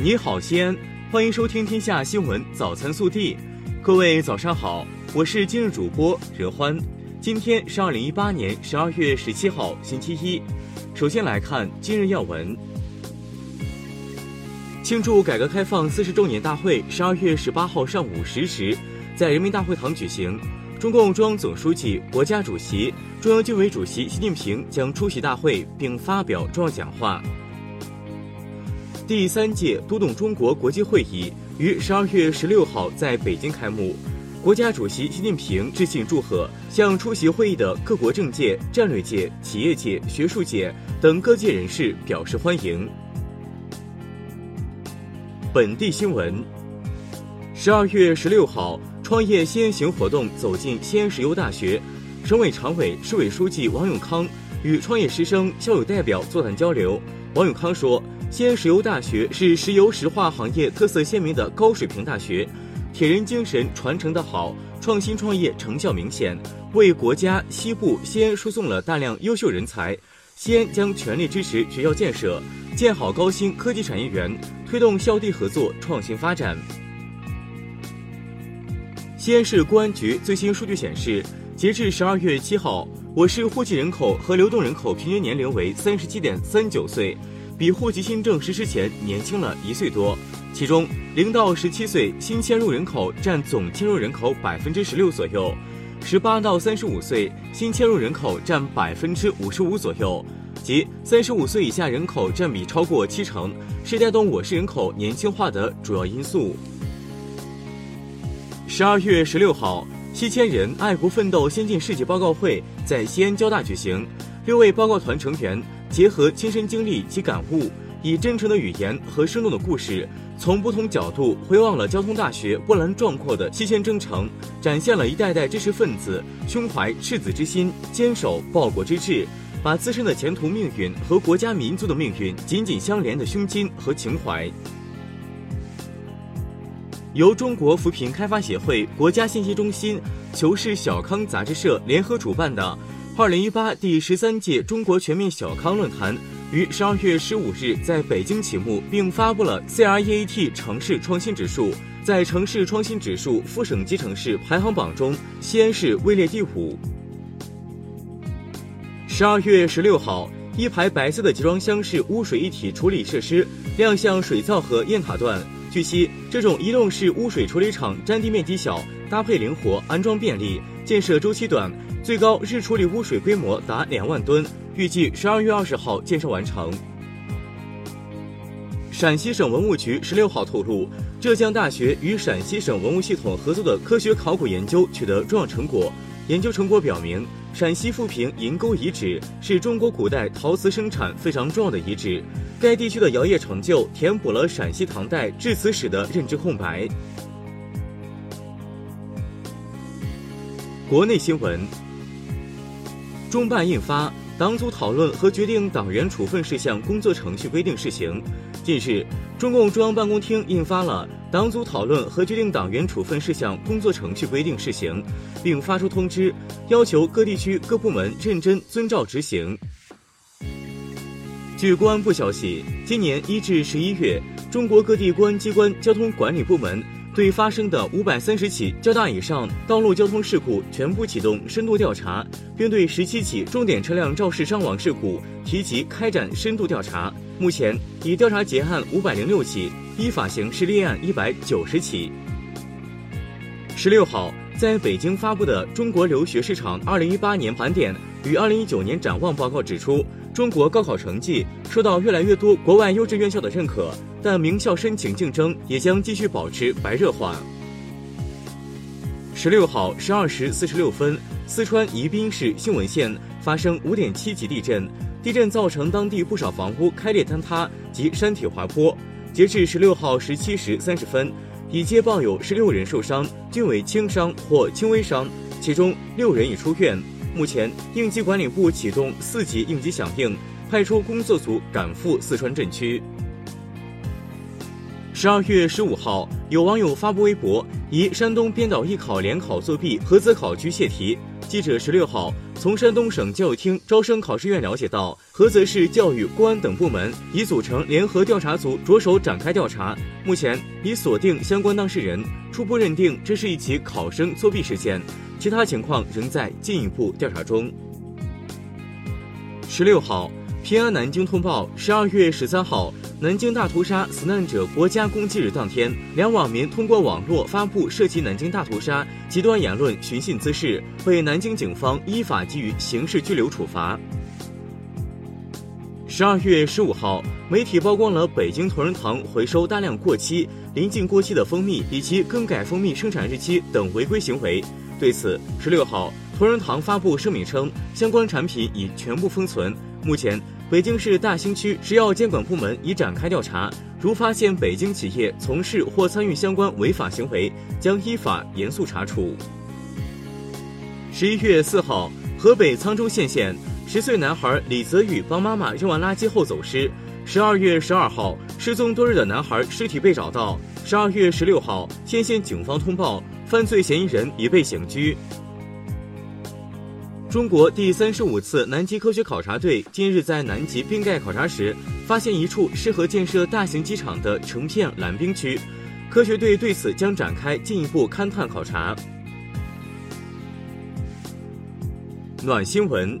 你好，西安，欢迎收听《天下新闻早餐速递》。各位早上好，我是今日主播任欢。今天是二零一八年十二月十七号，星期一。首先来看今日要闻。庆祝改革开放四十周年大会十二月十八号上午十时，在人民大会堂举行。中共中央总书记、国家主席、中央军委主席习近平将出席大会并发表重要讲话。第三届读懂中国国际会议于十二月十六号在北京开幕，国家主席习近平致信祝贺，向出席会议的各国政界、战略界、企业界、学术界等各界人士表示欢迎。本地新闻：十二月十六号，创业先行活动走进西安石油大学，省委常委、市委书记王永康与创业师生、校友代表座谈交流。王永康说。西安石油大学是石油石化行业特色鲜明的高水平大学，铁人精神传承的好，创新创业成效明显，为国家西部西安输送了大量优秀人才。西安将全力支持学校建设，建好高新科技产业园，推动校地合作创新发展。西安市公安局最新数据显示，截至十二月七号，我市户籍人口和流动人口平均年龄为三十七点三九岁。比户籍新政实施前年轻了一岁多，其中零到十七岁新迁入人口占总迁入人口百分之十六左右，十八到三十五岁新迁入人口占百分之五十五左右，即三十五岁以下人口占比超过七成，是带动我市人口年轻化的主要因素。十二月十六号，七千人爱国奋斗先进事迹报告会在西安交大举行，六位报告团成员。结合亲身经历及感悟，以真诚的语言和生动的故事，从不同角度回望了交通大学波澜壮阔的七千征程，展现了一代代知识分子胸怀赤子之心、坚守报国之志，把自身的前途命运和国家民族的命运紧紧相连的胸襟和情怀。由中国扶贫开发协会、国家信息中心、求是小康杂志社联合主办的。二零一八第十三届中国全面小康论坛于十二月十五日在北京启幕，并发布了 CREAT 城市创新指数。在城市创新指数副省级城市排行榜中，西安市位列第五。十二月十六号，一排白色的集装箱式污水一体处理设施亮相水灶河雁塔段。据悉，这种移动式污水处理厂占地面积小，搭配灵活，安装便利，建设周期短。最高日处理污水规模达两万吨，预计十二月二十号建设完成。陕西省文物局十六号透露，浙江大学与陕西省文物系统合作的科学考古研究取得重要成果。研究成果表明，陕西富平银沟遗址是中国古代陶瓷生产非常重要的遗址。该地区的窑业成就填补了陕西唐代制瓷史的认知空白。国内新闻。中办印发《党组讨论和决定党员处分事项工作程序规定（试行）》。近日，中共中央办公厅印发了《党组讨论和决定党员处分事项工作程序规定（试行）》，并发出通知，要求各地区各部门认真遵照执行。据公安部消息，今年一至十一月，中国各地公安机关交通管理部门。对发生的五百三十起较大以上道路交通事故全部启动深度调查，并对十七起重点车辆肇事伤亡事故提及开展深度调查。目前已调查结案五百零六起，依法刑事立案一百九十起。十六号，在北京发布的《中国留学市场二零一八年盘点与二零一九年展望》报告指出，中国高考成绩受到越来越多国外优质院校的认可。但名校申请竞争也将继续保持白热化。十六号十二时四十六分，四川宜宾市兴文县发生五点七级地震，地震造成当地不少房屋开裂坍塌及山体滑坡。截至十六号十七时三十分，已接报有十六人受伤，均为轻伤或轻微伤，其中六人已出院。目前，应急管理部启动四级应急响应，派出工作组赶赴四川震区。十二月十五号，有网友发布微博，疑山东编导艺考联考作弊，合资考区泄题。记者十六号从山东省教育厅招生考试院了解到，菏泽市教育、公安等部门已组成联合调查组，着手展开调查。目前已锁定相关当事人，初步认定这是一起考生作弊事件，其他情况仍在进一步调查中。十六号，平安南京通报：十二月十三号，南京大屠杀死难者国家公祭日当天，两网民通过网络发布涉及南京大屠杀极端言论、寻衅滋事，被南京警方依法给予刑事拘留处罚。十二月十五号，媒体曝光了北京同仁堂回收大量过期、临近过期的蜂蜜以及更改蜂蜜生产日期等违规行为。对此，十六号。同仁堂发布声明称，相关产品已全部封存。目前，北京市大兴区食药监管部门已展开调查，如发现北京企业从事或参与相关违法行为，将依法严肃查处。十一月四号，河北沧州献县十岁男孩李泽宇帮妈妈扔完垃圾后走失。十二月十二号，失踪多日的男孩尸体被找到。十二月十六号，献县警方通报，犯罪嫌疑人已被刑拘。中国第三十五次南极科学考察队近日在南极冰盖考察时，发现一处适合建设大型机场的成片蓝冰区。科学队对此将展开进一步勘探考察。暖新闻：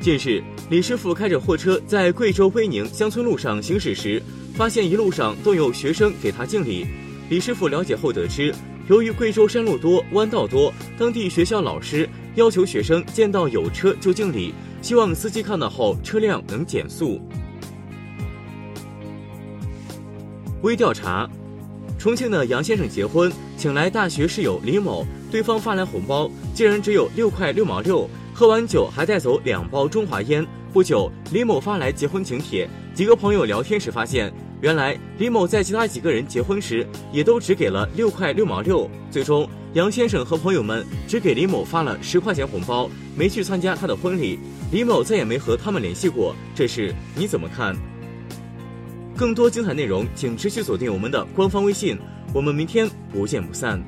近日，李师傅开着货车在贵州威宁乡村路上行驶时，发现一路上都有学生给他敬礼。李师傅了解后得知，由于贵州山路多、弯道多，当地学校老师。要求学生见到有车就敬礼，希望司机看到后车辆能减速。微调查：重庆的杨先生结婚，请来大学室友李某，对方发来红包，竟然只有六块六毛六，喝完酒还带走两包中华烟。不久，李某发来结婚请帖，几个朋友聊天时发现。原来李某在其他几个人结婚时，也都只给了六块六毛六。最终，杨先生和朋友们只给李某发了十块钱红包，没去参加他的婚礼。李某再也没和他们联系过。这事你怎么看？更多精彩内容，请持续锁定我们的官方微信。我们明天不见不散。